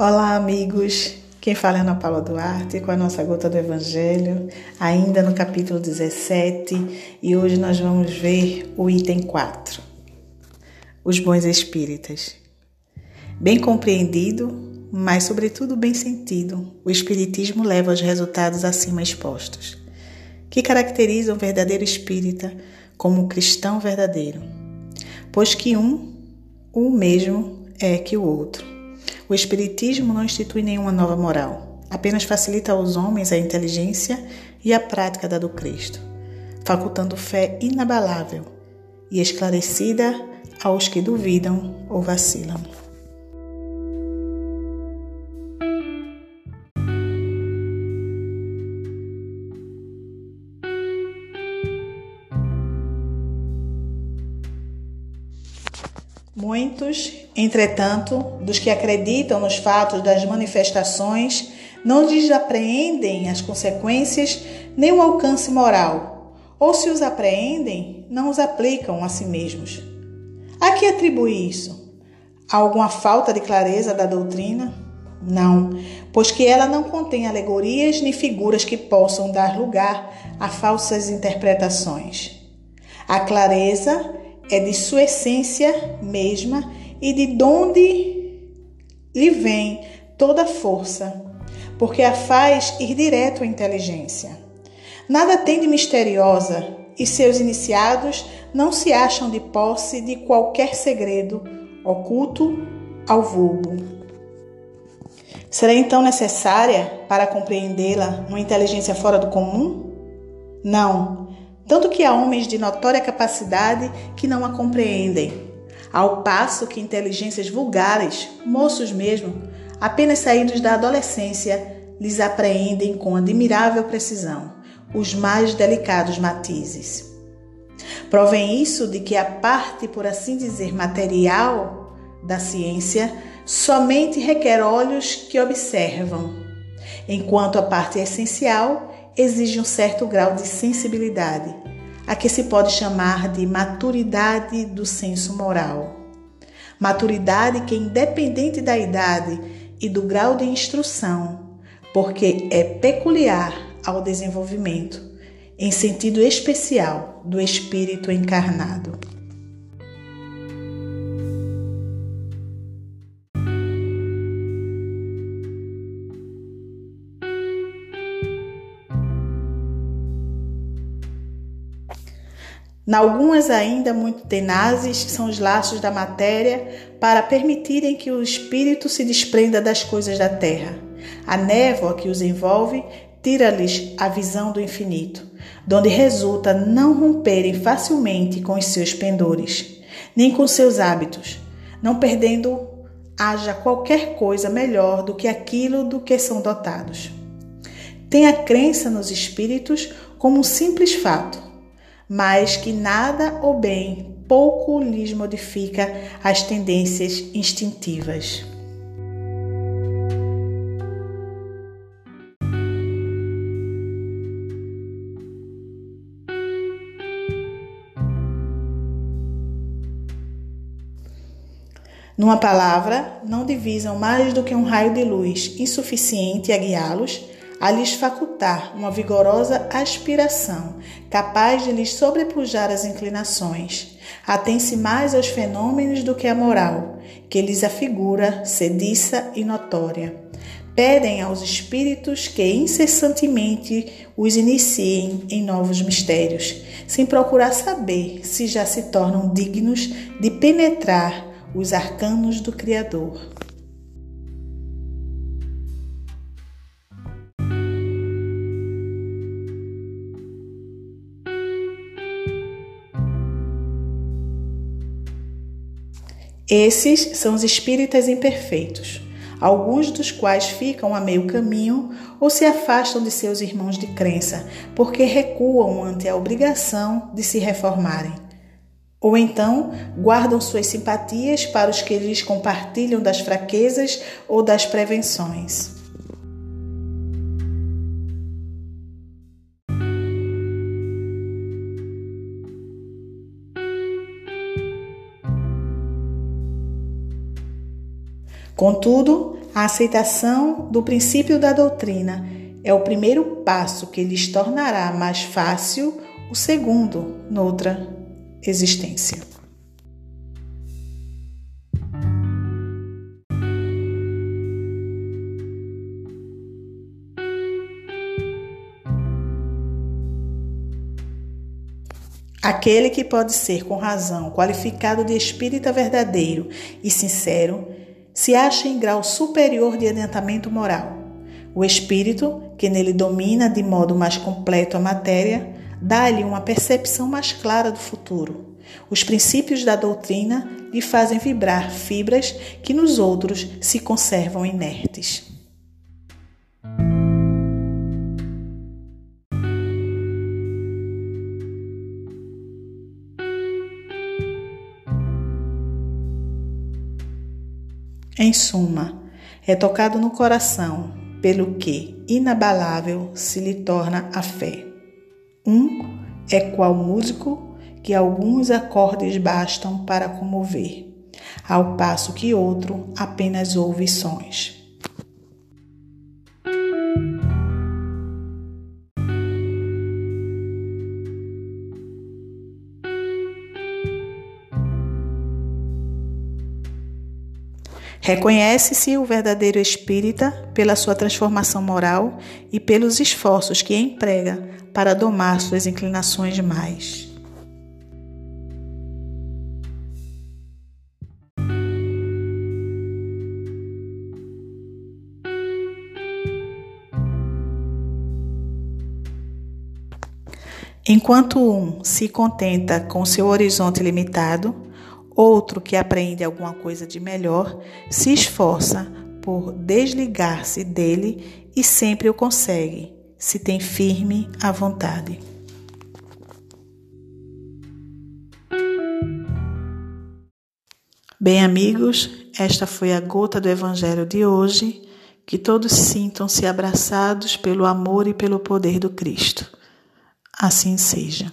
Olá, amigos. Quem fala é Ana Paula Duarte com a nossa gota do Evangelho, ainda no capítulo 17, e hoje nós vamos ver o item 4. Os bons espíritas. Bem compreendido, mas sobretudo bem sentido, o espiritismo leva aos resultados acima expostos, que caracterizam o verdadeiro espírita como um cristão verdadeiro, pois que um, o mesmo é que o outro o Espiritismo não institui nenhuma nova moral, apenas facilita aos homens a inteligência e a prática da do Cristo, facultando fé inabalável e esclarecida aos que duvidam ou vacilam. Muitos, entretanto, dos que acreditam nos fatos das manifestações não desapreendem as consequências nem o alcance moral, ou se os apreendem, não os aplicam a si mesmos. A que atribui isso? A alguma falta de clareza da doutrina? Não, pois que ela não contém alegorias nem figuras que possam dar lugar a falsas interpretações. A clareza é de sua essência mesma e de onde lhe vem toda a força, porque a faz ir direto à inteligência. Nada tem de misteriosa e seus iniciados não se acham de posse de qualquer segredo oculto ao vulgo. Será então necessária, para compreendê-la, uma inteligência fora do comum? Não, tanto que há homens de notória capacidade que não a compreendem, ao passo que inteligências vulgares, moços mesmo, apenas saídos da adolescência, lhes apreendem com admirável precisão os mais delicados matizes. Provém isso de que a parte, por assim dizer, material da ciência somente requer olhos que observam, enquanto a parte essencial exige um certo grau de sensibilidade, a que se pode chamar de maturidade do senso moral. Maturidade que, independente da idade e do grau de instrução, porque é peculiar ao desenvolvimento, em sentido especial, do espírito encarnado. Algumas ainda muito tenazes são os laços da matéria para permitirem que o espírito se desprenda das coisas da terra. A névoa que os envolve tira-lhes a visão do infinito, donde resulta não romperem facilmente com os seus pendores, nem com seus hábitos, não perdendo haja qualquer coisa melhor do que aquilo do que são dotados. Tem a crença nos espíritos como um simples fato, mas que nada ou bem pouco lhes modifica as tendências instintivas. Numa palavra, não divisam mais do que um raio de luz insuficiente a guiá-los a lhes facultar uma vigorosa aspiração, capaz de lhes sobrepujar as inclinações. Atém-se mais aos fenômenos do que à moral, que lhes afigura sediça e notória. Pedem aos espíritos que incessantemente os iniciem em novos mistérios, sem procurar saber se já se tornam dignos de penetrar os arcanos do Criador. Esses são os espíritas imperfeitos, alguns dos quais ficam a meio caminho ou se afastam de seus irmãos de crença, porque recuam ante a obrigação de se reformarem. Ou então guardam suas simpatias para os que lhes compartilham das fraquezas ou das prevenções. Contudo, A aceitação do princípio da doutrina é o primeiro passo que lhes tornará mais fácil o segundo noutra existência. Aquele que pode ser com razão qualificado de espírita verdadeiro e sincero se acha em grau superior de adiantamento moral. O espírito, que nele domina de modo mais completo a matéria, dá-lhe uma percepção mais clara do futuro. Os princípios da doutrina lhe fazem vibrar fibras que nos outros se conservam inertes. Em suma, é tocado no coração, pelo que inabalável se lhe torna a fé. Um é qual músico que alguns acordes bastam para comover, ao passo que outro apenas ouve sons. Reconhece-se o verdadeiro espírita pela sua transformação moral e pelos esforços que emprega para domar suas inclinações mais. Enquanto um se contenta com seu horizonte limitado, Outro que aprende alguma coisa de melhor se esforça por desligar-se dele e sempre o consegue, se tem firme a vontade. Bem, amigos, esta foi a gota do Evangelho de hoje. Que todos sintam-se abraçados pelo amor e pelo poder do Cristo. Assim seja.